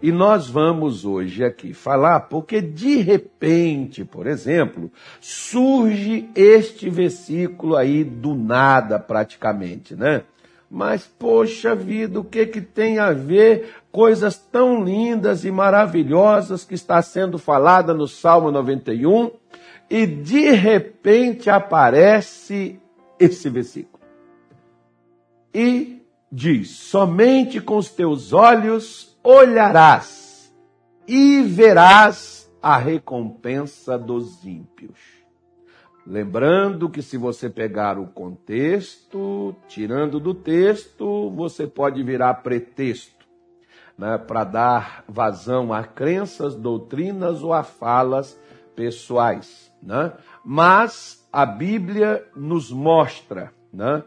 E nós vamos hoje aqui falar porque de repente, por exemplo, surge este versículo aí do nada praticamente, né? Mas poxa vida, o que que tem a ver coisas tão lindas e maravilhosas que está sendo falada no Salmo 91 e de repente aparece esse versículo. E diz: Somente com os teus olhos olharás e verás a recompensa dos ímpios. Lembrando que se você pegar o contexto, tirando do texto, você pode virar pretexto né, para dar vazão a crenças, doutrinas ou a falas pessoais. Né? Mas a Bíblia nos mostra né,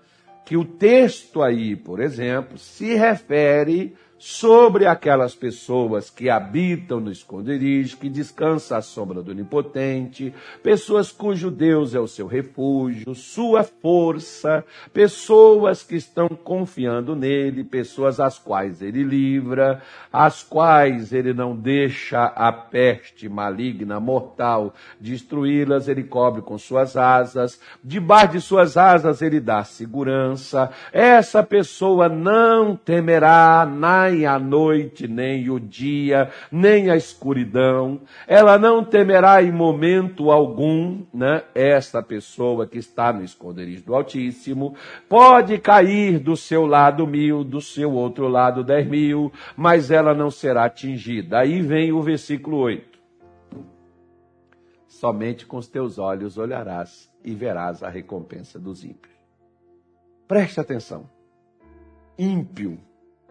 que o texto aí, por exemplo, se refere sobre aquelas pessoas que habitam no esconderijo, que descansa à sombra do onipotente, pessoas cujo Deus é o seu refúgio, sua força, pessoas que estão confiando nele, pessoas às quais ele livra, às quais ele não deixa a peste maligna, mortal, destruí-las, ele cobre com suas asas, debaixo de suas asas ele dá segurança, essa pessoa não temerá na nem a noite, nem o dia, nem a escuridão. Ela não temerá em momento algum, né? Esta pessoa que está no esconderijo do Altíssimo pode cair do seu lado mil, do seu outro lado dez mil, mas ela não será atingida. Aí vem o versículo 8. Somente com os teus olhos olharás e verás a recompensa dos ímpios. Preste atenção. Ímpio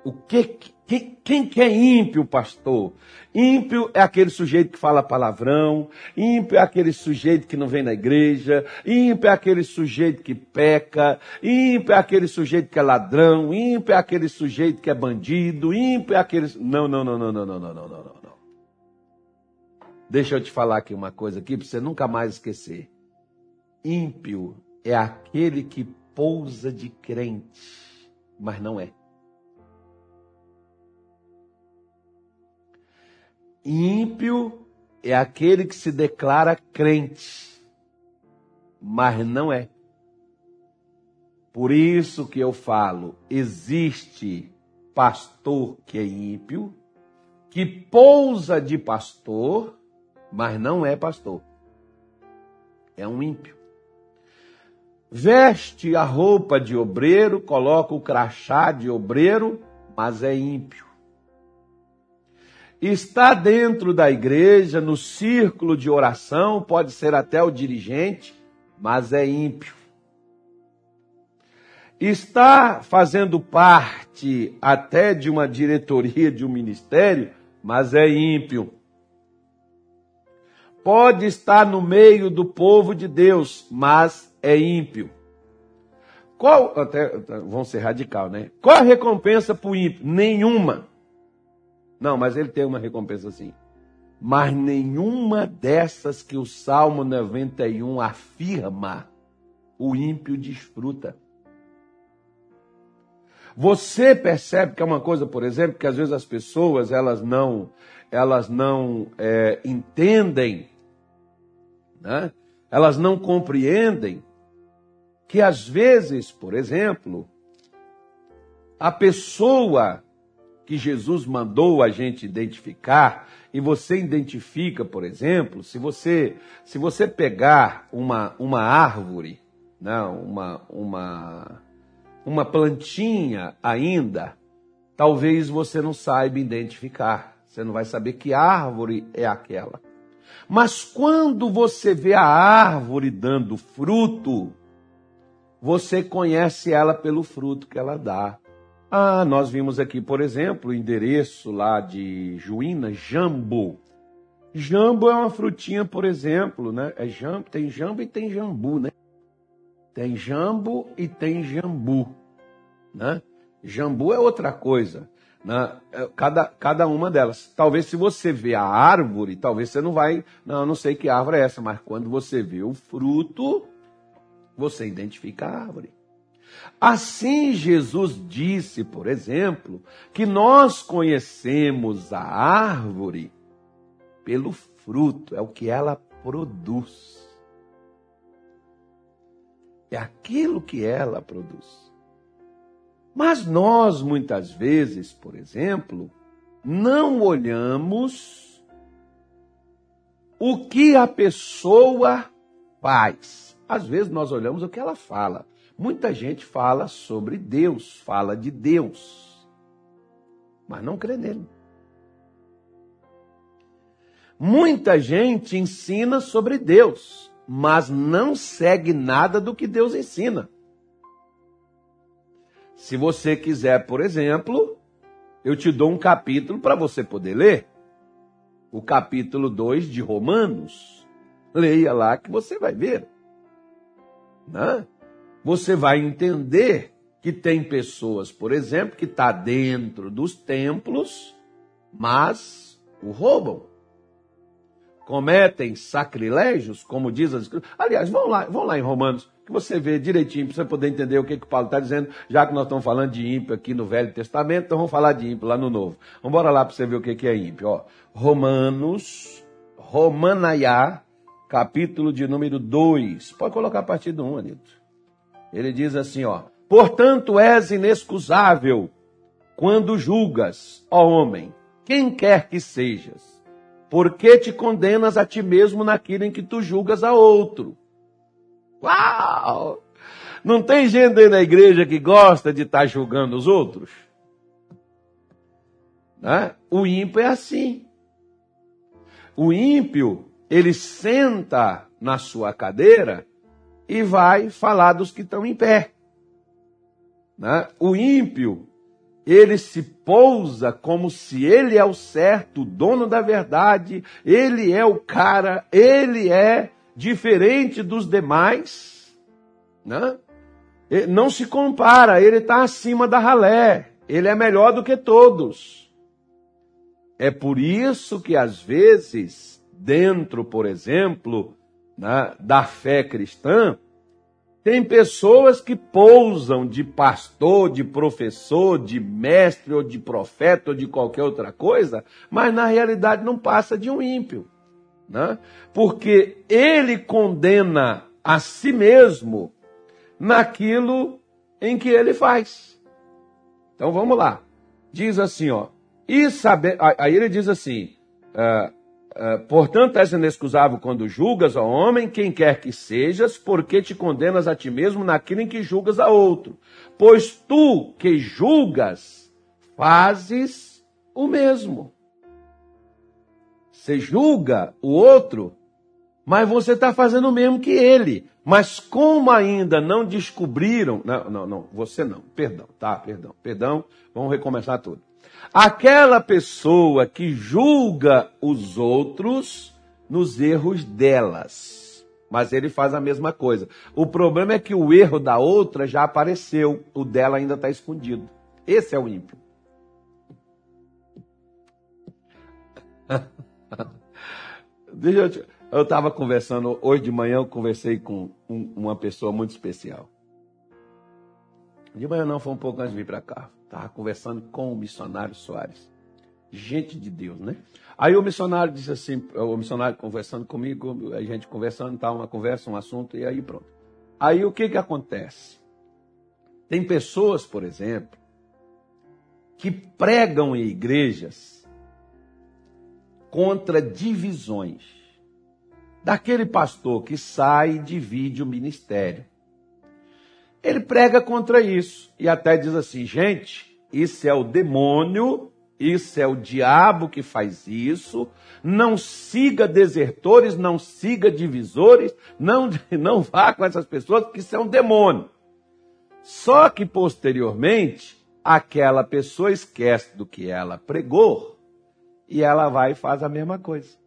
o que, quem, quem que é ímpio, pastor? Ímpio é aquele sujeito que fala palavrão, ímpio é aquele sujeito que não vem na igreja, ímpio é aquele sujeito que peca, ímpio é aquele sujeito que é ladrão, ímpio é aquele sujeito que é bandido, ímpio é aquele. Não, não, não, não, não, não, não, não, não, não. Deixa eu te falar aqui uma coisa aqui para você nunca mais esquecer. Ímpio é aquele que pousa de crente, mas não é. Ímpio é aquele que se declara crente, mas não é. Por isso que eu falo, existe pastor que é ímpio, que pousa de pastor, mas não é pastor. É um ímpio. Veste a roupa de obreiro, coloca o crachá de obreiro, mas é ímpio está dentro da igreja, no círculo de oração, pode ser até o dirigente, mas é ímpio. Está fazendo parte até de uma diretoria de um ministério, mas é ímpio. Pode estar no meio do povo de Deus, mas é ímpio. Qual, até, vamos ser radical, né? Qual a recompensa para o ímpio? Nenhuma. Não, mas ele tem uma recompensa sim. Mas nenhuma dessas que o Salmo 91 afirma, o ímpio desfruta. Você percebe que é uma coisa, por exemplo, que às vezes as pessoas elas não, elas não é, entendem, né? elas não compreendem que às vezes, por exemplo, a pessoa que Jesus mandou a gente identificar, e você identifica, por exemplo, se você se você pegar uma, uma árvore, né, uma, uma, uma plantinha ainda, talvez você não saiba identificar. Você não vai saber que árvore é aquela. Mas quando você vê a árvore dando fruto, você conhece ela pelo fruto que ela dá. Ah, nós vimos aqui, por exemplo, o endereço lá de Juína, jambu. Jambu é uma frutinha, por exemplo, né? É jambu, tem jambu e tem jambu, né? Tem jambu e tem jambu, né? Jambu é outra coisa, né? É, cada, cada uma delas. Talvez se você vê a árvore, talvez você não vai, não, não sei que árvore é essa, mas quando você vê o fruto, você identifica a árvore. Assim, Jesus disse, por exemplo, que nós conhecemos a árvore pelo fruto, é o que ela produz. É aquilo que ela produz. Mas nós, muitas vezes, por exemplo, não olhamos o que a pessoa faz. Às vezes nós olhamos o que ela fala. Muita gente fala sobre Deus, fala de Deus, mas não crê nele. Muita gente ensina sobre Deus, mas não segue nada do que Deus ensina. Se você quiser, por exemplo, eu te dou um capítulo para você poder ler. O capítulo 2 de Romanos. Leia lá que você vai ver. Né? Você vai entender que tem pessoas, por exemplo, que está dentro dos templos, mas o roubam. Cometem sacrilégios, como diz as escrituras. Aliás, vão lá, vão lá em Romanos, que você vê direitinho para você poder entender o que, que Paulo está dizendo, já que nós estamos falando de ímpio aqui no Velho Testamento, então vamos falar de ímpio lá no Novo. Vamos embora lá para você ver o que, que é ímpio. Ó, Romanos, Romanaiá, capítulo de número 2. Pode colocar a partir do 1, Anito. Ele diz assim, ó: Portanto és inexcusável quando julgas, ó homem, quem quer que sejas, porque te condenas a ti mesmo naquilo em que tu julgas a outro. Uau! Não tem gente aí na igreja que gosta de estar tá julgando os outros? Né? O ímpio é assim. O ímpio, ele senta na sua cadeira e vai falar dos que estão em pé. Né? O ímpio, ele se pousa como se ele é o certo, o dono da verdade, ele é o cara, ele é diferente dos demais. Né? Não se compara, ele está acima da ralé, ele é melhor do que todos. É por isso que às vezes, dentro, por exemplo, né, da fé cristã, tem pessoas que pousam de pastor, de professor, de mestre ou de profeta ou de qualquer outra coisa, mas na realidade não passa de um ímpio. Né? Porque ele condena a si mesmo naquilo em que ele faz. Então vamos lá. Diz assim, ó. E saber, aí ele diz assim: uh, portanto, és inexcusável quando julgas ao homem, quem quer que sejas, porque te condenas a ti mesmo naquilo em que julgas a outro. Pois tu que julgas, fazes o mesmo. Você julga o outro, mas você está fazendo o mesmo que ele. Mas como ainda não descobriram. Não, não, não, você não. Perdão, tá? Perdão, perdão. Vamos recomeçar tudo. Aquela pessoa que julga os outros nos erros delas. Mas ele faz a mesma coisa. O problema é que o erro da outra já apareceu, o dela ainda está escondido. Esse é o ímpio. Deixa eu eu estava conversando, hoje de manhã eu conversei com um, uma pessoa muito especial. De manhã não, foi um pouco antes de vir para cá. Estava conversando com o missionário Soares. Gente de Deus, né? Aí o missionário disse assim, o missionário conversando comigo, a gente conversando, tá, uma conversa, um assunto, e aí pronto. Aí o que que acontece? Tem pessoas, por exemplo, que pregam em igrejas contra divisões. Daquele pastor que sai e divide o ministério. Ele prega contra isso e até diz assim: gente, isso é o demônio, isso é o diabo que faz isso. Não siga desertores, não siga divisores, não, não vá com essas pessoas, porque isso é um demônio. Só que posteriormente, aquela pessoa esquece do que ela pregou e ela vai e faz a mesma coisa.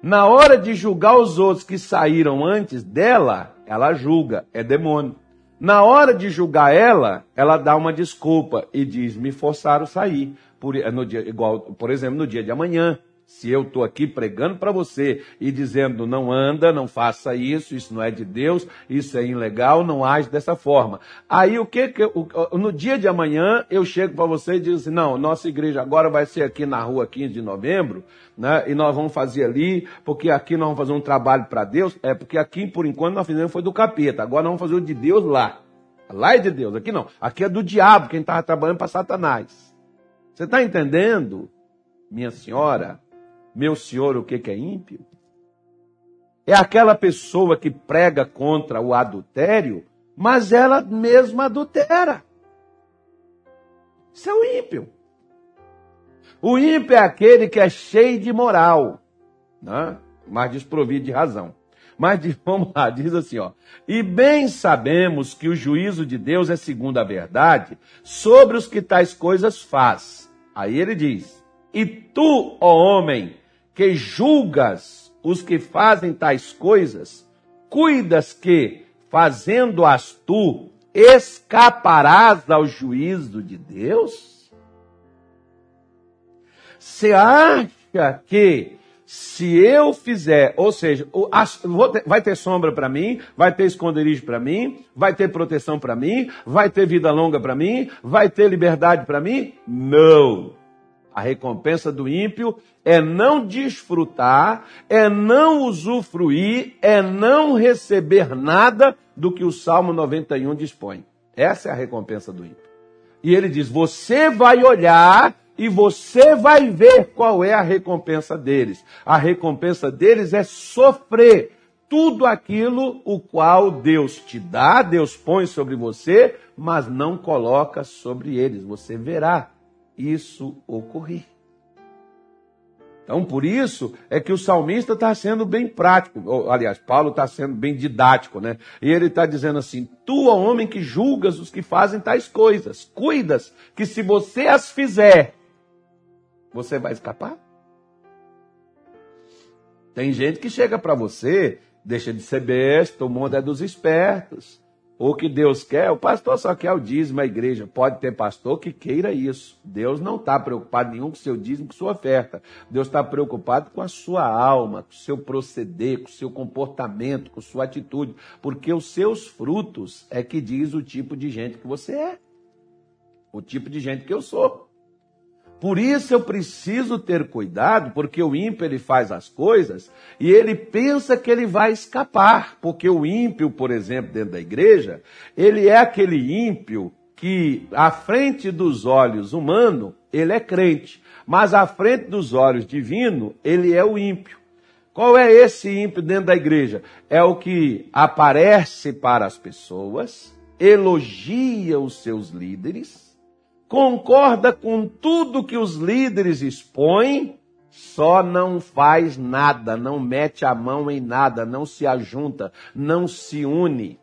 Na hora de julgar os outros que saíram antes dela, ela julga, é demônio. Na hora de julgar ela, ela dá uma desculpa e diz: me forçaram a sair. Por, no dia, igual, por exemplo, no dia de amanhã. Se eu estou aqui pregando para você e dizendo não anda, não faça isso, isso não é de Deus, isso é ilegal, não age dessa forma. Aí o que que eu, no dia de amanhã eu chego para você e digo assim, não, nossa igreja agora vai ser aqui na rua 15 de novembro, né? E nós vamos fazer ali, porque aqui nós vamos fazer um trabalho para Deus, é porque aqui por enquanto nós fizemos foi do capeta, agora nós vamos fazer o de Deus lá. Lá é de Deus, aqui não. Aqui é do diabo, quem estava trabalhando para Satanás. Você está entendendo, minha senhora? Meu senhor, o que, é ímpio? É aquela pessoa que prega contra o adultério, mas ela mesma adultera. Isso é o ímpio. O ímpio é aquele que é cheio de moral, né? mas desprovido de razão. Mas vamos lá, diz assim, ó. E bem sabemos que o juízo de Deus é segundo a verdade sobre os que tais coisas faz. Aí ele diz: E tu, ó homem, que julgas os que fazem tais coisas, cuidas que, fazendo-as tu, escaparás ao juízo de Deus? Você acha que se eu fizer, ou seja, vai ter sombra para mim, vai ter esconderijo para mim, vai ter proteção para mim, vai ter vida longa para mim, vai ter liberdade para mim? Não. A recompensa do ímpio é não desfrutar, é não usufruir, é não receber nada do que o Salmo 91 dispõe. Essa é a recompensa do ímpio. E ele diz: você vai olhar e você vai ver qual é a recompensa deles. A recompensa deles é sofrer tudo aquilo o qual Deus te dá, Deus põe sobre você, mas não coloca sobre eles. Você verá isso ocorrer. Então, por isso é que o salmista está sendo bem prático. Aliás, Paulo está sendo bem didático, né? E ele está dizendo assim: Tu, ó homem que julgas os que fazem tais coisas, cuidas que se você as fizer, você vai escapar? Tem gente que chega para você, deixa de ser besta, o mundo é dos espertos. O que Deus quer, o pastor só quer o dízimo, a igreja. Pode ter pastor que queira isso. Deus não está preocupado nenhum com seu dízimo, com sua oferta. Deus está preocupado com a sua alma, com o seu proceder, com o seu comportamento, com sua atitude. Porque os seus frutos é que diz o tipo de gente que você é. O tipo de gente que eu sou. Por isso eu preciso ter cuidado, porque o ímpio ele faz as coisas e ele pensa que ele vai escapar, porque o ímpio, por exemplo, dentro da igreja, ele é aquele ímpio que à frente dos olhos humanos ele é crente, mas à frente dos olhos divino ele é o ímpio. Qual é esse ímpio dentro da igreja? É o que aparece para as pessoas, elogia os seus líderes, concorda com tudo que os líderes expõem, só não faz nada, não mete a mão em nada, não se ajunta, não se une.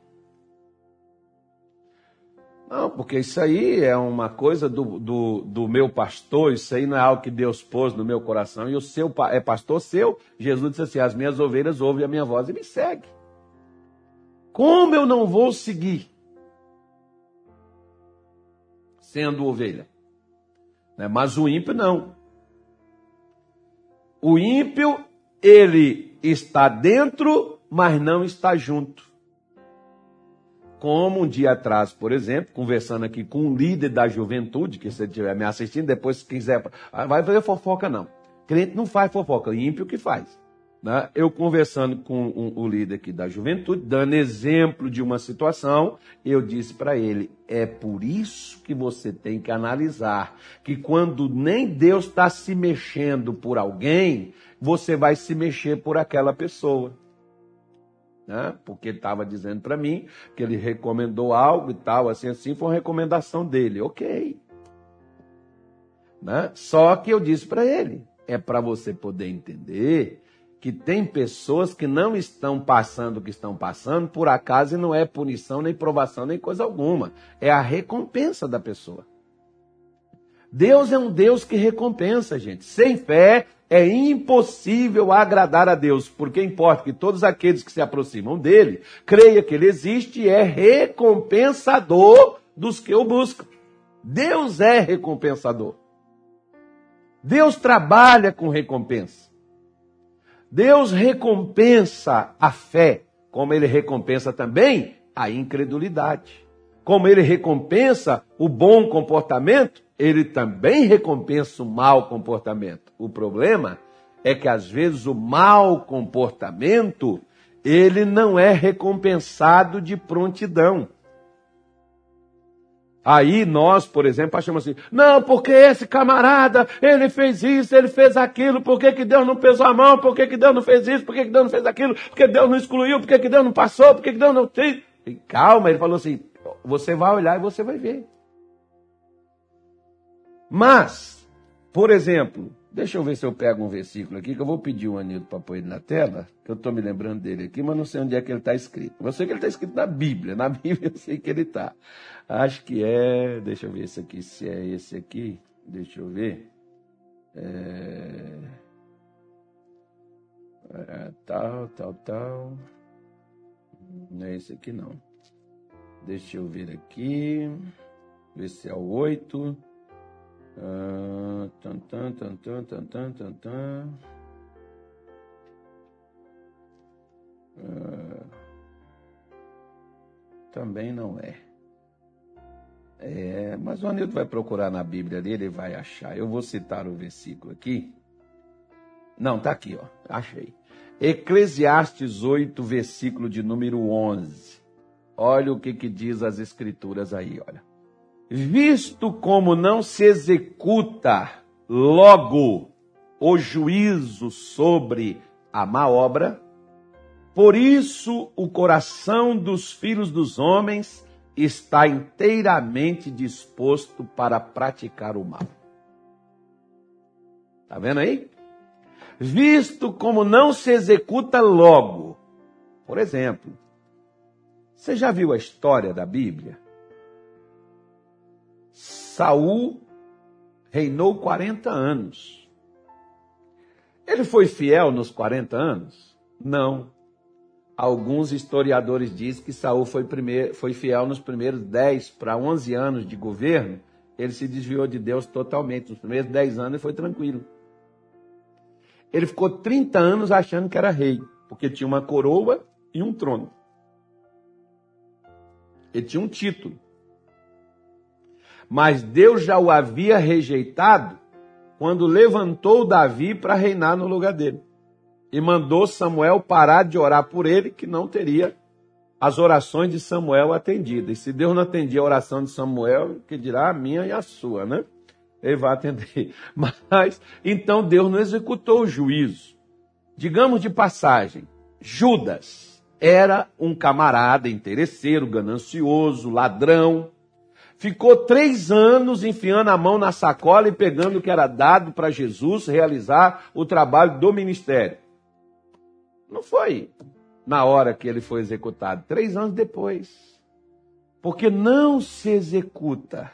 Não, porque isso aí é uma coisa do, do, do, meu pastor, isso aí não é algo que Deus pôs no meu coração. E o seu é pastor seu. Jesus disse assim: As minhas ovelhas ouvem a minha voz e me seguem. Como eu não vou seguir? Sendo ovelha. Né? Mas o ímpio não. O ímpio, ele está dentro, mas não está junto. Como um dia atrás, por exemplo, conversando aqui com um líder da juventude, que você estiver me assistindo, depois se quiser, vai fazer fofoca não. Crente não faz fofoca, ímpio que faz. Né? Eu conversando com um, o líder aqui da juventude, dando exemplo de uma situação, eu disse para ele: é por isso que você tem que analisar que quando nem Deus está se mexendo por alguém, você vai se mexer por aquela pessoa. Né? Porque estava dizendo para mim que ele recomendou algo e tal, assim, assim, foi uma recomendação dele. Ok. Né? Só que eu disse para ele: é para você poder entender que tem pessoas que não estão passando o que estão passando por acaso e não é punição, nem provação, nem coisa alguma. É a recompensa da pessoa. Deus é um Deus que recompensa, gente. Sem fé é impossível agradar a Deus, porque importa que todos aqueles que se aproximam dele creia que ele existe e é recompensador dos que o buscam. Deus é recompensador. Deus trabalha com recompensa. Deus recompensa a fé, como ele recompensa também a incredulidade. Como ele recompensa o bom comportamento, ele também recompensa o mau comportamento. O problema é que às vezes o mau comportamento ele não é recompensado de prontidão. Aí nós, por exemplo, achamos assim, não, porque esse camarada, ele fez isso, ele fez aquilo, por que, que Deus não pesou a mão, por que, que Deus não fez isso, por que, que Deus não fez aquilo, por que Deus não excluiu, por que, que Deus não passou, por que, que Deus não fez. E calma, ele falou assim, você vai olhar e você vai ver. Mas, por exemplo, deixa eu ver se eu pego um versículo aqui, que eu vou pedir o Anildo para pôr ele na tela, que eu estou me lembrando dele aqui, mas não sei onde é que ele está escrito. Eu sei que ele está escrito na Bíblia, na Bíblia eu sei que ele está. Acho que é, deixa eu ver esse aqui, se é esse aqui, deixa eu ver. É... é tal, tal, tal. Não é esse aqui não. Deixa eu ver aqui. Ver se é o 8. Uh, tan, tan, tan, tan, tan, tan, tan, tan. Uh, também não é. É, mas o Anilton vai procurar na Bíblia ali, ele vai achar. Eu vou citar o versículo aqui. Não, tá aqui, ó. Achei. Eclesiastes 8, versículo de número 11. Olha o que, que diz as escrituras aí, olha. Visto como não se executa logo o juízo sobre a má obra, por isso o coração dos filhos dos homens está inteiramente disposto para praticar o mal. Está vendo aí? Visto como não se executa logo. Por exemplo, você já viu a história da Bíblia? Saul reinou 40 anos. Ele foi fiel nos 40 anos? Não. Alguns historiadores dizem que Saul foi, primeiro, foi fiel nos primeiros 10 para 11 anos de governo. Ele se desviou de Deus totalmente. Nos primeiros 10 anos ele foi tranquilo. Ele ficou 30 anos achando que era rei, porque tinha uma coroa e um trono. Ele tinha um título. Mas Deus já o havia rejeitado quando levantou Davi para reinar no lugar dele. E mandou Samuel parar de orar por ele, que não teria as orações de Samuel atendidas. E se Deus não atendia a oração de Samuel, que dirá a minha e a sua, né? Ele vai atender. Mas, então Deus não executou o juízo. Digamos de passagem, Judas era um camarada interesseiro, ganancioso, ladrão. Ficou três anos enfiando a mão na sacola e pegando o que era dado para Jesus realizar o trabalho do ministério. Não foi na hora que ele foi executado, três anos depois. Porque não se executa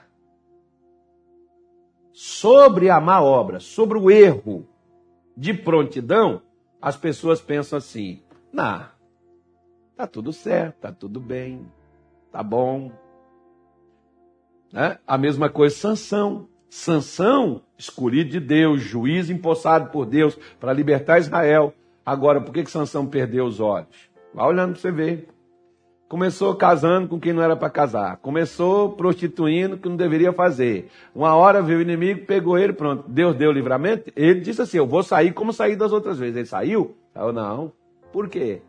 sobre a má obra, sobre o erro de prontidão, as pessoas pensam assim: não, Tá tudo certo, tá tudo bem, tá bom. Né? A mesma coisa Sansão. Sansão, escolhido de Deus, juiz empossado por Deus para libertar Israel. Agora, por que, que Sansão perdeu os olhos? Vai olhando para você ver. Começou casando com quem não era para casar. Começou prostituindo que não deveria fazer. Uma hora veio o inimigo, pegou ele, pronto. Deus deu o livramento. Ele disse assim: Eu vou sair como saí das outras vezes. Ele saiu? Eu não. Por quê?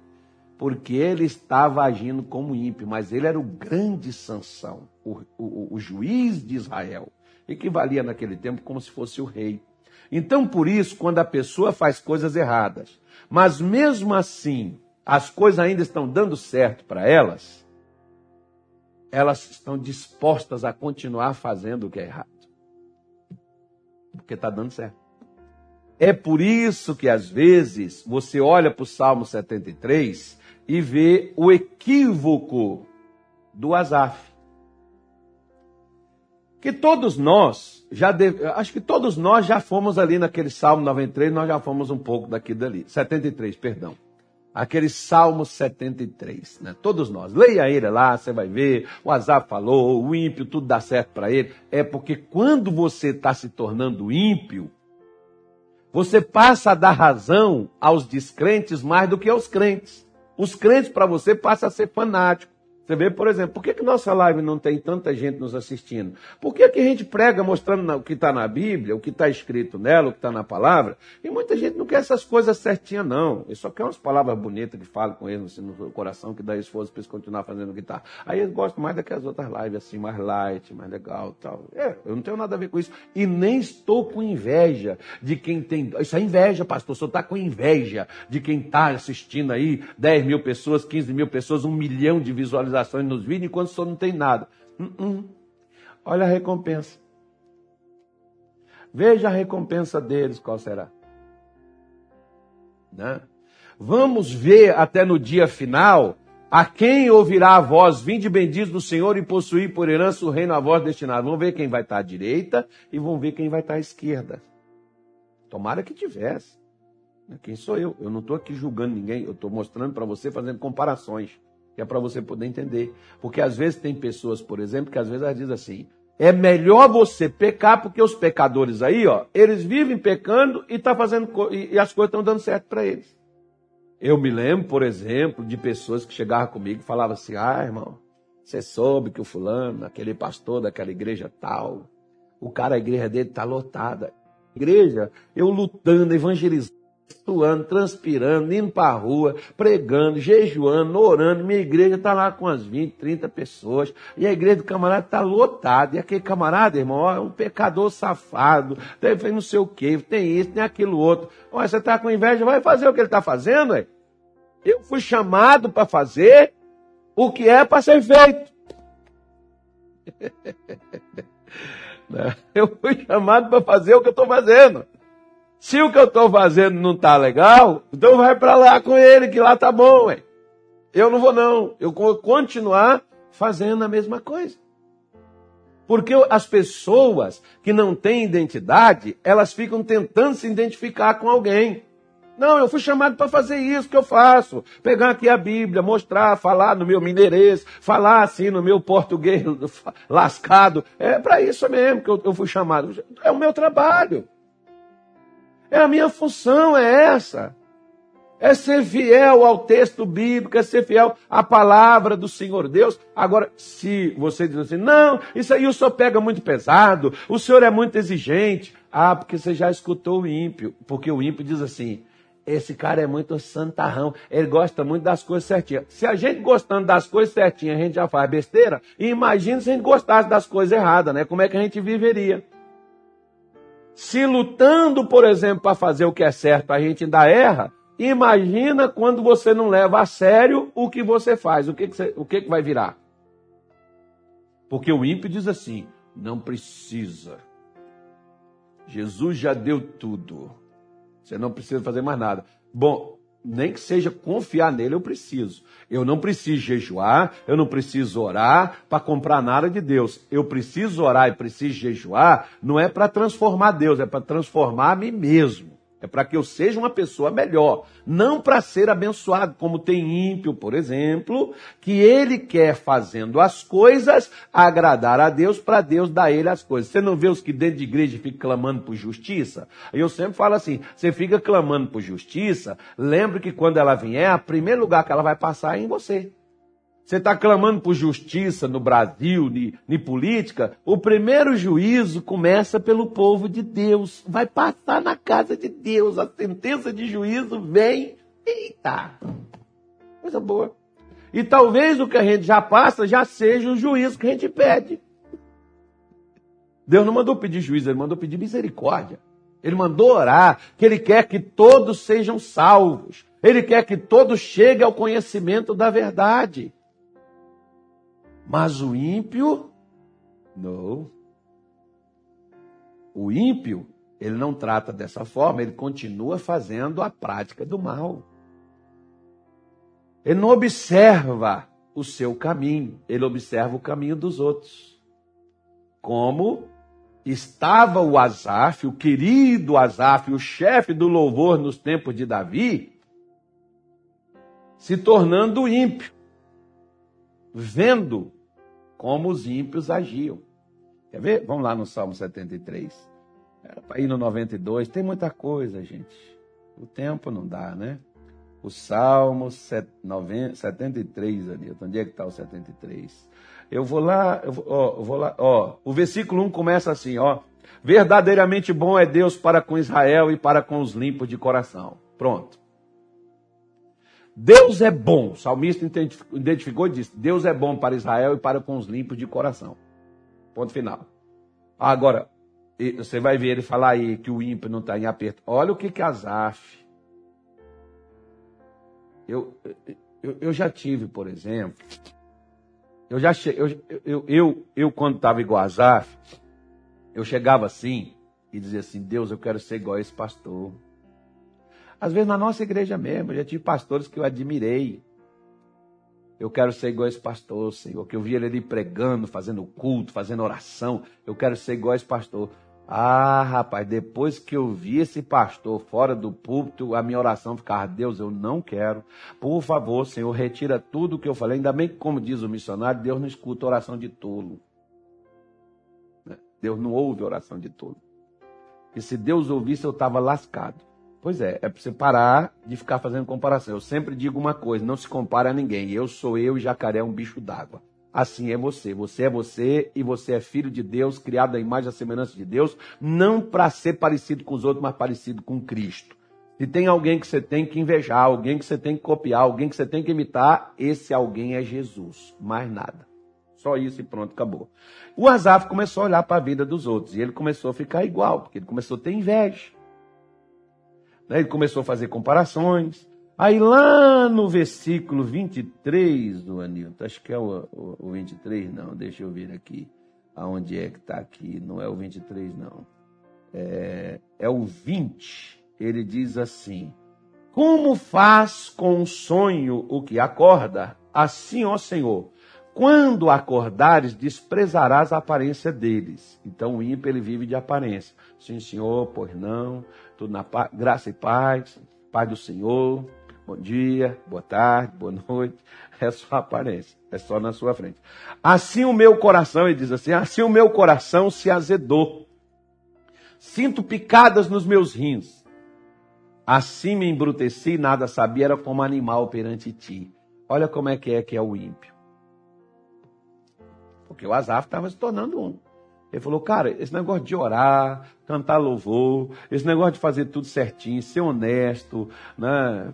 Porque ele estava agindo como ímpio, mas ele era o grande Sansão, o, o, o juiz de Israel, equivalia naquele tempo como se fosse o rei. Então, por isso, quando a pessoa faz coisas erradas, mas mesmo assim as coisas ainda estão dando certo para elas, elas estão dispostas a continuar fazendo o que é errado. Porque está dando certo. É por isso que às vezes você olha para o Salmo 73 e vê o equívoco do Asaf. Que todos nós já deve, acho que todos nós já fomos ali naquele Salmo 93, nós já fomos um pouco daqui dali, 73, perdão. Aquele Salmo 73, né? Todos nós. Leia ele lá, você vai ver. O Asaf falou, o ímpio, tudo dá certo para ele. É porque quando você está se tornando ímpio, Você passa a dar razão aos descrentes mais do que aos crentes. Os crentes, para você, passam a ser fanáticos. Você vê, por exemplo, por que, que nossa live não tem tanta gente nos assistindo? Por que, que a gente prega mostrando o que está na Bíblia, o que está escrito nela, o que está na palavra? E muita gente não quer essas coisas certinhas, não. Ele só quer umas palavras bonitas que falam com eles assim, no coração, que dá esforço para eles continuar fazendo o que está. Aí eles gostam mais daquelas outras lives, assim, mais light, mais legal tal. É, eu não tenho nada a ver com isso. E nem estou com inveja de quem tem. Isso é inveja, pastor. Senhor está com inveja de quem está assistindo aí 10 mil pessoas, 15 mil pessoas, um milhão de visualizações visualizações nos vídeos enquanto o senhor não tem nada. Uh -uh. Olha a recompensa. Veja a recompensa deles, qual será. Né? Vamos ver até no dia final a quem ouvirá a voz, vinde bendiz do Senhor e possuir por herança o reino a voz destinado. Vamos ver quem vai estar à direita e vamos ver quem vai estar à esquerda. Tomara que tivesse. Quem sou eu? Eu não estou aqui julgando ninguém, eu estou mostrando para você, fazendo comparações que é para você poder entender. Porque às vezes tem pessoas, por exemplo, que às vezes dizem assim: é melhor você pecar, porque os pecadores aí, ó, eles vivem pecando e tá fazendo e as coisas estão dando certo para eles. Eu me lembro, por exemplo, de pessoas que chegavam comigo e falavam assim: ah, irmão, você soube que o fulano, aquele pastor daquela igreja tal, o cara, a igreja dele tá lotada. Igreja, eu lutando, evangelizando suando, transpirando, indo para a rua, pregando, jejuando, orando. Minha igreja está lá com umas 20, 30 pessoas. E a igreja do camarada está lotada. E aquele camarada, irmão, é um pecador safado. Tem não sei o quê, tem isso, tem aquilo outro. Olha, você está com inveja, vai fazer o que ele está fazendo, ué. Eu fui chamado para fazer o que é para ser feito. Né? Eu fui chamado para fazer o que eu estou fazendo. Se o que eu estou fazendo não está legal, então vai para lá com ele, que lá tá bom, ué. Eu não vou não. Eu vou continuar fazendo a mesma coisa. Porque as pessoas que não têm identidade, elas ficam tentando se identificar com alguém. Não, eu fui chamado para fazer isso que eu faço. Pegar aqui a Bíblia, mostrar, falar no meu mineirês, falar assim no meu português lascado. É para isso mesmo que eu fui chamado. É o meu trabalho. É a minha função, é essa. É ser fiel ao texto bíblico, é ser fiel à palavra do Senhor Deus. Agora, se você diz assim, não, isso aí o senhor pega muito pesado, o senhor é muito exigente. Ah, porque você já escutou o ímpio. Porque o ímpio diz assim, esse cara é muito santarrão, ele gosta muito das coisas certinhas. Se a gente gostando das coisas certinhas, a gente já faz besteira, imagina se a gente gostasse das coisas erradas, né? Como é que a gente viveria? Se lutando, por exemplo, para fazer o que é certo, a gente ainda erra, imagina quando você não leva a sério o que você faz, o que, que, você, o que, que vai virar. Porque o ímpio diz assim: não precisa. Jesus já deu tudo. Você não precisa fazer mais nada. Bom, nem que seja confiar nele, eu preciso. Eu não preciso jejuar, eu não preciso orar para comprar nada de Deus. Eu preciso orar e preciso jejuar, não é para transformar Deus, é para transformar a mim mesmo. É para que eu seja uma pessoa melhor, não para ser abençoado, como tem ímpio, por exemplo, que ele quer fazendo as coisas agradar a Deus para Deus dar ele as coisas. Você não vê os que dentro de igreja ficam clamando por justiça? Eu sempre falo assim: você fica clamando por justiça, lembre que quando ela vier, o primeiro lugar que ela vai passar é em você. Você está clamando por justiça no Brasil, de política? O primeiro juízo começa pelo povo de Deus. Vai passar na casa de Deus. A sentença de juízo vem. Eita! Coisa boa. E talvez o que a gente já passa já seja o juízo que a gente pede. Deus não mandou pedir juízo, ele mandou pedir misericórdia. Ele mandou orar, que ele quer que todos sejam salvos. Ele quer que todos cheguem ao conhecimento da verdade. Mas o ímpio, não. O ímpio, ele não trata dessa forma, ele continua fazendo a prática do mal. Ele não observa o seu caminho, ele observa o caminho dos outros. Como estava o Asaf, o querido Asaf, o chefe do louvor nos tempos de Davi, se tornando ímpio, vendo como os ímpios agiam. Quer ver? Vamos lá no Salmo 73. Era para ir no 92. Tem muita coisa, gente. O tempo não dá, né? O Salmo 73, Anilton. Onde é que está o 73? Eu vou lá, eu vou, ó, eu vou lá, ó. O versículo 1 começa assim, ó. Verdadeiramente bom é Deus para com Israel e para com os limpos de coração. Pronto. Deus é bom. O salmista identificou e disse: Deus é bom para Israel e para com os limpos de coração. Ponto final. Agora, você vai ver ele falar aí que o ímpio não está em aperto. Olha o que que Azaf. Eu, eu, eu já tive, por exemplo, eu já che... eu, eu, eu, eu, quando estava igual Azaf, eu chegava assim e dizia assim, Deus, eu quero ser igual a esse pastor. Às vezes na nossa igreja mesmo, eu já tive pastores que eu admirei. Eu quero ser igual esse pastor, Senhor, que eu via ele ali pregando, fazendo culto, fazendo oração. Eu quero ser igual esse pastor. Ah, rapaz, depois que eu vi esse pastor fora do púlpito, a minha oração ficava: Deus, eu não quero. Por favor, Senhor, retira tudo o que eu falei. Ainda bem que, como diz o missionário, Deus não escuta oração de tolo. Né? Deus não ouve oração de tolo. E se Deus ouvisse, eu estava lascado. Pois é, é para você parar de ficar fazendo comparação. Eu sempre digo uma coisa: não se compara a ninguém. Eu sou eu e jacaré é um bicho d'água. Assim é você. Você é você e você é filho de Deus, criado à imagem e semelhança de Deus, não para ser parecido com os outros, mas parecido com Cristo. Se tem alguém que você tem que invejar, alguém que você tem que copiar, alguém que você tem que imitar, esse alguém é Jesus. Mais nada. Só isso e pronto, acabou. O Azaf começou a olhar para a vida dos outros e ele começou a ficar igual, porque ele começou a ter inveja. Né? Ele começou a fazer comparações. Aí lá no versículo 23 do Anilton, acho que é o, o, o 23, não, deixa eu ver aqui. Aonde é que está aqui? Não é o 23, não. É, é o 20. Ele diz assim: Como faz com o sonho o que acorda, assim, ó Senhor, quando acordares, desprezarás a aparência deles. Então o ímpio ele vive de aparência. Sim, Senhor, pois não, tudo na paz, graça e paz, paz do Senhor, bom dia, boa tarde, boa noite. É só aparência, é só na sua frente. Assim o meu coração, ele diz assim, assim o meu coração se azedou. Sinto picadas nos meus rins. Assim me embruteci, nada sabia, era como animal perante ti. Olha como é que é que é o ímpio. Porque o Azaf estava se tornando um. Ele falou, cara, esse negócio de orar, cantar louvor, esse negócio de fazer tudo certinho, ser honesto, né?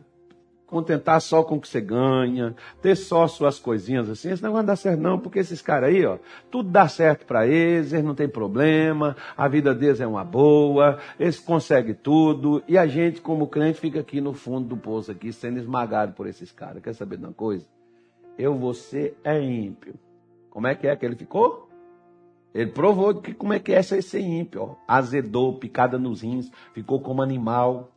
contentar só com o que você ganha, ter só suas coisinhas assim, esse negócio não dá certo não, porque esses caras aí, ó, tudo dá certo para eles, eles não tem problema, a vida deles é uma boa, eles conseguem tudo, e a gente, como crente, fica aqui no fundo do poço aqui, sendo esmagado por esses caras. Quer saber de uma coisa? Eu, você é ímpio. Como é que é que ele ficou? Ele provou que como é que é ser ímpio. Ó. Azedou, picada nos rins, ficou como animal.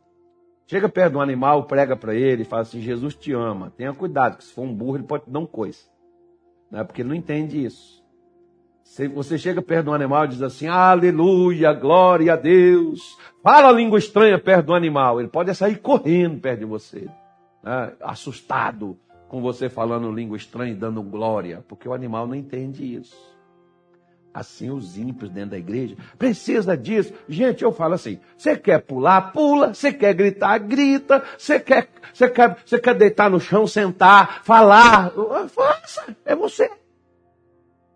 Chega perto de um animal, prega para ele e fala assim: Jesus te ama. Tenha cuidado, que se for um burro, ele pode te dar um coice. Não é porque ele não entende isso. Se você chega perto de um animal e diz assim: Aleluia, glória a Deus. Fala a língua estranha perto do animal. Ele pode sair correndo perto de você, né? assustado com você falando língua estranha e dando glória, porque o animal não entende isso. Assim os ímpios dentro da igreja precisa disso. Gente, eu falo assim: você quer pular, pula. Você quer gritar, grita. Você quer, você quer, você quer deitar no chão, sentar, falar, faça. É você.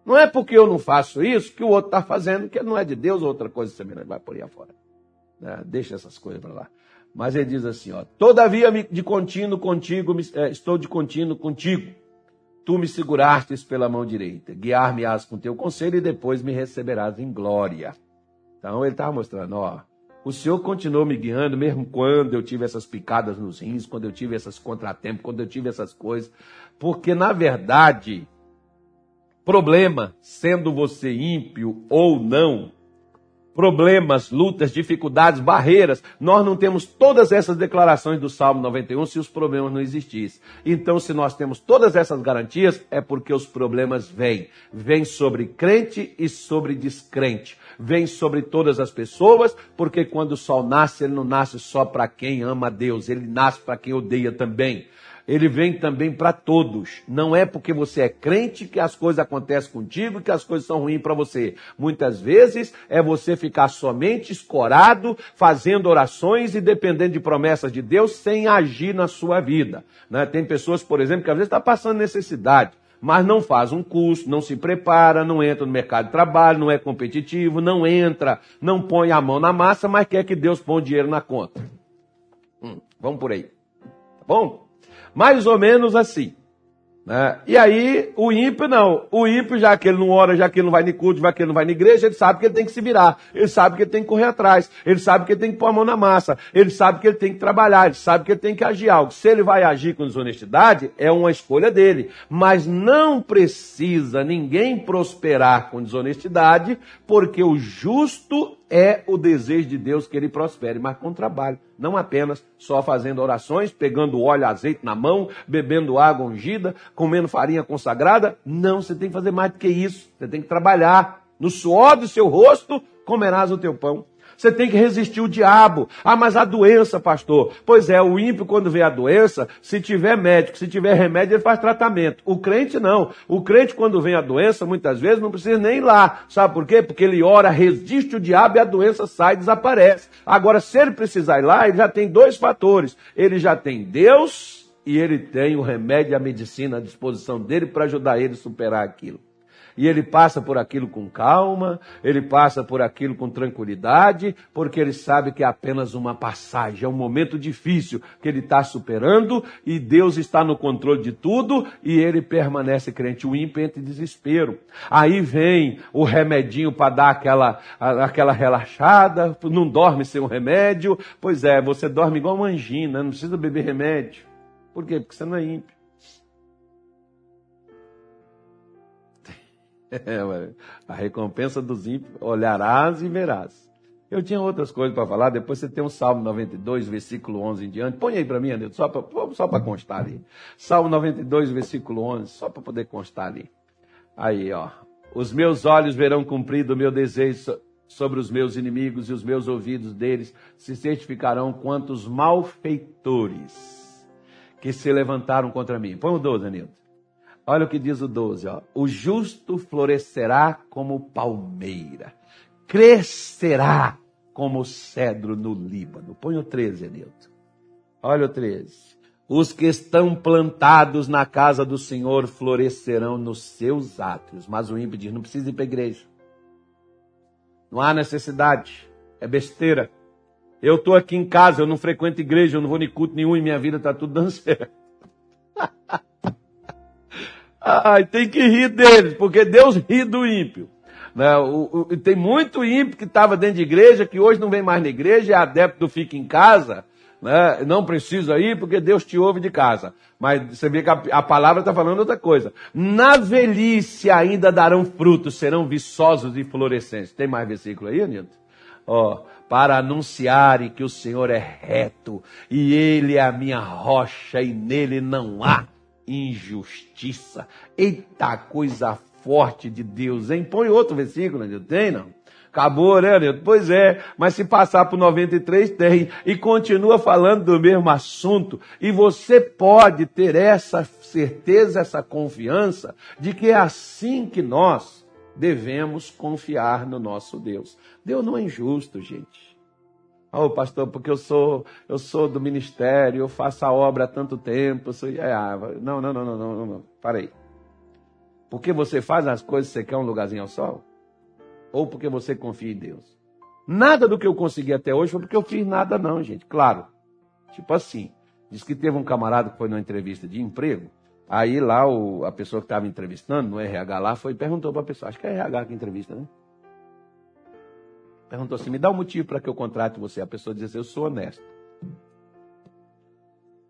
Não é porque eu não faço isso que o outro está fazendo, que não é de Deus, outra coisa semelhante vai por aí afora. Né? Deixa essas coisas para lá. Mas ele diz assim, ó, todavia de contínuo contigo, é, estou de contínuo contigo. Tu me segurastes pela mão direita, guiar-me-ás com teu conselho e depois me receberás em glória. Então ele estava mostrando, ó, o Senhor continuou me guiando, mesmo quando eu tive essas picadas nos rins, quando eu tive esses contratempos, quando eu tive essas coisas. Porque, na verdade, problema, sendo você ímpio ou não, problemas, lutas, dificuldades, barreiras. Nós não temos todas essas declarações do Salmo 91 se os problemas não existissem. Então, se nós temos todas essas garantias, é porque os problemas vêm. Vêm sobre crente e sobre descrente. Vêm sobre todas as pessoas, porque quando o sol nasce, ele não nasce só para quem ama a Deus, ele nasce para quem odeia também. Ele vem também para todos. Não é porque você é crente que as coisas acontecem contigo, que as coisas são ruins para você. Muitas vezes é você ficar somente escorado, fazendo orações e dependendo de promessas de Deus sem agir na sua vida. Né? Tem pessoas, por exemplo, que às vezes está passando necessidade mas não faz um curso, não se prepara, não entra no mercado de trabalho, não é competitivo, não entra, não põe a mão na massa, mas quer que Deus ponha dinheiro na conta. Hum, vamos por aí. Tá bom? Mais ou menos assim. Né? E aí, o ímpio não. O ímpio, já que ele não ora, já que ele não vai no culto, já que ele não vai na igreja, ele sabe que ele tem que se virar. Ele sabe que ele tem que correr atrás. Ele sabe que ele tem que pôr a mão na massa. Ele sabe que ele tem que trabalhar. Ele sabe que ele tem que agir algo. Se ele vai agir com desonestidade, é uma escolha dele. Mas não precisa ninguém prosperar com desonestidade, porque o justo é o desejo de Deus que ele prospere, mas com trabalho. Não apenas só fazendo orações, pegando óleo, azeite na mão, bebendo água ungida, comendo farinha consagrada. Não, você tem que fazer mais do que isso. Você tem que trabalhar. No suor do seu rosto comerás o teu pão. Você tem que resistir o diabo. Ah, mas a doença, pastor. Pois é, o ímpio, quando vê a doença, se tiver médico, se tiver remédio, ele faz tratamento. O crente não. O crente, quando vem a doença, muitas vezes não precisa nem ir lá. Sabe por quê? Porque ele ora, resiste o diabo e a doença sai, desaparece. Agora, se ele precisar ir lá, ele já tem dois fatores. Ele já tem Deus e ele tem o remédio e a medicina à disposição dele para ajudar ele a superar aquilo. E ele passa por aquilo com calma, ele passa por aquilo com tranquilidade, porque ele sabe que é apenas uma passagem, é um momento difícil que ele está superando e Deus está no controle de tudo e ele permanece crente. O ímpio entra em desespero. Aí vem o remedinho para dar aquela, aquela relaxada, não dorme sem o remédio. Pois é, você dorme igual uma angina, não precisa beber remédio. Por quê? Porque você não é ímpio. É, a recompensa dos ímpios, olharás e verás. Eu tinha outras coisas para falar, depois você tem o Salmo 92, versículo 11 em diante. Põe aí para mim, Anilton, só para constar ali. Salmo 92, versículo 11, só para poder constar ali. Aí, ó. Os meus olhos verão cumprido o meu desejo sobre os meus inimigos e os meus ouvidos deles se certificarão quantos malfeitores que se levantaram contra mim. Põe o 12, Anilton. Olha o que diz o 12, ó. O justo florescerá como palmeira, crescerá como cedro no Líbano. Põe o 13, Anilton. Olha o 13. Os que estão plantados na casa do Senhor florescerão nos seus átrios. Mas o ímpio diz, não precisa ir para a igreja. Não há necessidade. É besteira. Eu estou aqui em casa, eu não frequento igreja, eu não vou nem culto nenhum e minha vida está tudo dando certo. Ai, tem que rir deles, porque Deus ri do ímpio. Né? O, o, tem muito ímpio que estava dentro de igreja, que hoje não vem mais na igreja, é adepto do fica em casa, né? não precisa ir porque Deus te ouve de casa. Mas você vê que a, a palavra está falando outra coisa. Na velhice ainda darão frutos, serão viçosos e florescentes. Tem mais versículo aí, Anilton? Ó, para anunciarem que o Senhor é reto e Ele é a minha rocha e nele não há injustiça. Eita coisa forte de Deus, hein? Põe outro versículo, não tem não? Acabou, né, Nilton? Pois é, mas se passar por 93 tem. E continua falando do mesmo assunto. E você pode ter essa certeza, essa confiança de que é assim que nós devemos confiar no nosso Deus. Deus não é injusto, gente. Oh, pastor, porque eu sou, eu sou do ministério, eu faço a obra há tanto tempo. Sou... É, ah, não, não, não, não, não, não, para aí. Porque você faz as coisas, você quer um lugarzinho ao sol? Ou porque você confia em Deus? Nada do que eu consegui até hoje foi porque eu fiz nada, não, gente. Claro. Tipo assim, diz que teve um camarada que foi numa entrevista de emprego. Aí lá o, a pessoa que estava entrevistando, no RH lá, foi e perguntou para a pessoa, acho que é RH que entrevista, né? Perguntou assim: me dá um motivo para que eu contrate você. A pessoa diz assim: eu sou honesto.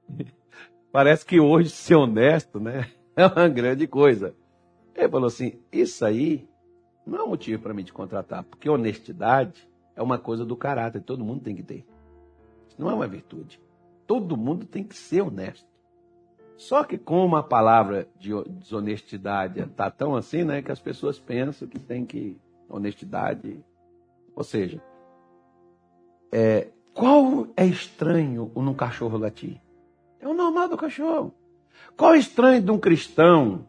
Parece que hoje ser honesto, né? É uma grande coisa. Ele falou assim: isso aí não é motivo para mim te contratar, porque honestidade é uma coisa do caráter, todo mundo tem que ter. Não é uma virtude. Todo mundo tem que ser honesto. Só que como a palavra de desonestidade está tão assim, né, que as pessoas pensam que tem que honestidade ou seja, é, qual é estranho num cachorro latir? É o normal do cachorro. Qual é estranho de um cristão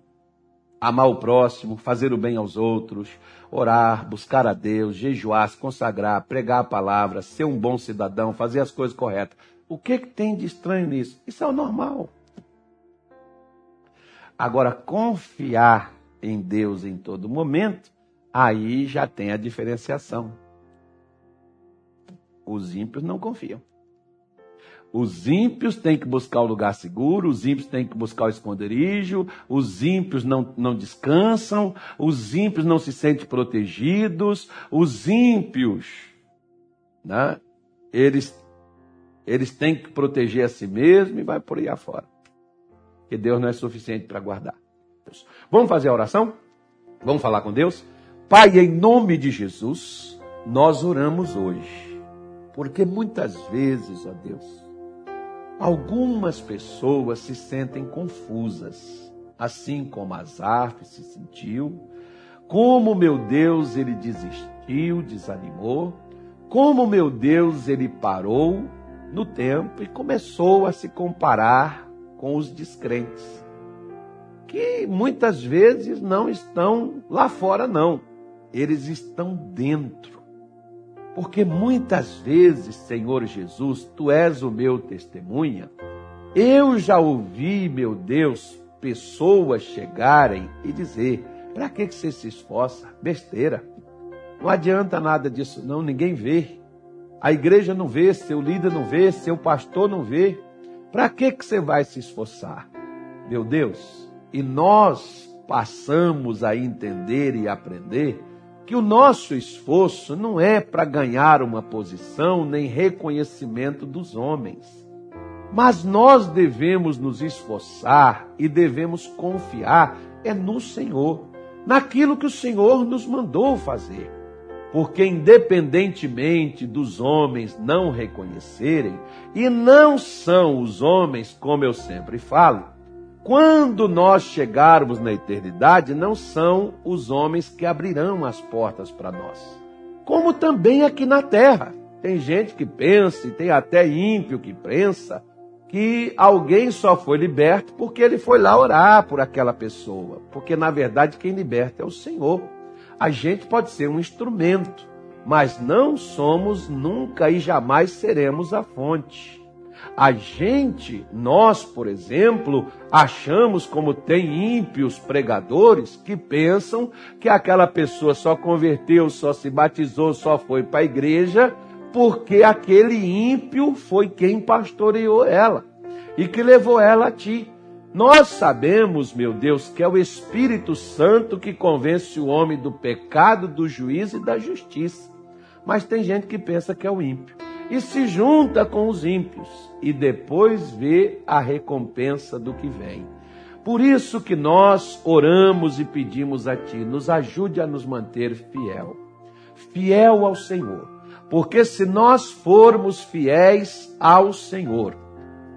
amar o próximo, fazer o bem aos outros, orar, buscar a Deus, jejuar, se consagrar, pregar a palavra, ser um bom cidadão, fazer as coisas corretas? O que, que tem de estranho nisso? Isso é o normal. Agora, confiar em Deus em todo momento, aí já tem a diferenciação. Os ímpios não confiam. Os ímpios têm que buscar o lugar seguro, os ímpios têm que buscar o esconderijo, os ímpios não, não descansam, os ímpios não se sentem protegidos, os ímpios, né, eles, eles têm que proteger a si mesmos e vai por aí afora. Que Deus não é suficiente para guardar. Vamos fazer a oração? Vamos falar com Deus? Pai, em nome de Jesus, nós oramos hoje, porque muitas vezes, ó Deus, Algumas pessoas se sentem confusas, assim como Asaf se sentiu, como meu Deus ele desistiu, desanimou, como meu Deus ele parou no tempo e começou a se comparar com os descrentes, que muitas vezes não estão lá fora, não, eles estão dentro porque muitas vezes, Senhor Jesus, tu és o meu testemunha. Eu já ouvi, meu Deus, pessoas chegarem e dizer: para que você se esforça? Besteira. Não adianta nada disso, não, ninguém vê. A igreja não vê, seu líder não vê, seu pastor não vê. Para que você vai se esforçar? Meu Deus, e nós passamos a entender e aprender que o nosso esforço não é para ganhar uma posição nem reconhecimento dos homens. Mas nós devemos nos esforçar e devemos confiar é no Senhor, naquilo que o Senhor nos mandou fazer. Porque, independentemente dos homens não reconhecerem, e não são os homens, como eu sempre falo, quando nós chegarmos na eternidade, não são os homens que abrirão as portas para nós. Como também aqui na terra. Tem gente que pensa, e tem até ímpio que pensa, que alguém só foi liberto porque ele foi lá orar por aquela pessoa. Porque, na verdade, quem liberta é o Senhor. A gente pode ser um instrumento, mas não somos nunca e jamais seremos a fonte. A gente, nós, por exemplo, achamos como tem ímpios pregadores que pensam que aquela pessoa só converteu, só se batizou, só foi para a igreja porque aquele ímpio foi quem pastoreou ela e que levou ela a ti. Nós sabemos, meu Deus, que é o Espírito Santo que convence o homem do pecado, do juízo e da justiça. Mas tem gente que pensa que é o ímpio e se junta com os ímpios e depois vê a recompensa do que vem. Por isso que nós oramos e pedimos a Ti, nos ajude a nos manter fiel, fiel ao Senhor. Porque se nós formos fiéis ao Senhor,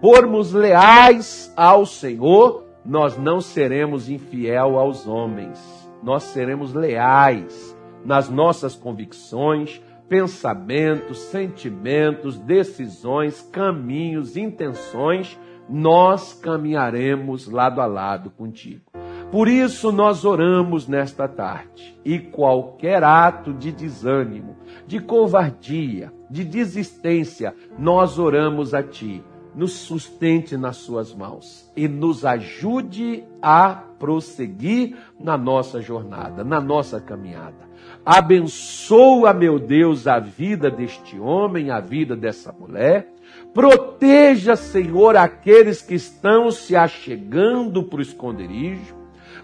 formos leais ao Senhor, nós não seremos infiel aos homens. Nós seremos leais nas nossas convicções, pensamentos, sentimentos, decisões, caminhos, intenções, nós caminharemos lado a lado contigo. Por isso nós oramos nesta tarde. E qualquer ato de desânimo, de covardia, de desistência, nós oramos a ti. Nos sustente nas suas mãos e nos ajude a prosseguir na nossa jornada, na nossa caminhada. Abençoa, meu Deus, a vida deste homem, a vida dessa mulher. Proteja, Senhor, aqueles que estão se achegando para o esconderijo.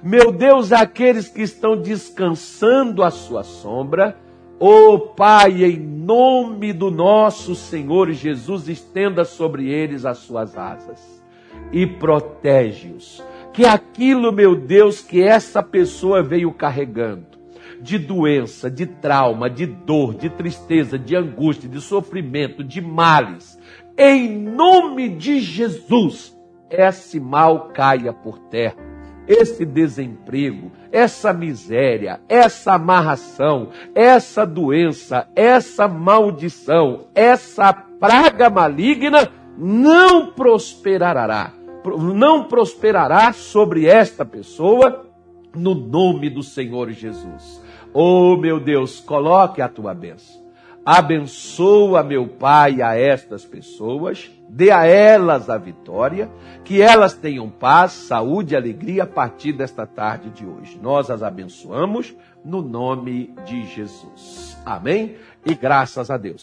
Meu Deus, aqueles que estão descansando à sua sombra. Oh Pai, em nome do nosso Senhor Jesus, estenda sobre eles as suas asas e protege-os. Que aquilo, meu Deus, que essa pessoa veio carregando, de doença, de trauma, de dor, de tristeza, de angústia, de sofrimento, de males. Em nome de Jesus, esse mal caia por terra. Esse desemprego, essa miséria, essa amarração, essa doença, essa maldição, essa praga maligna não prosperará não prosperará sobre esta pessoa no nome do Senhor Jesus. Oh, meu Deus, coloque a tua bênção. Abençoa, meu Pai, a estas pessoas, dê a elas a vitória, que elas tenham paz, saúde e alegria a partir desta tarde de hoje. Nós as abençoamos no nome de Jesus. Amém? E graças a Deus.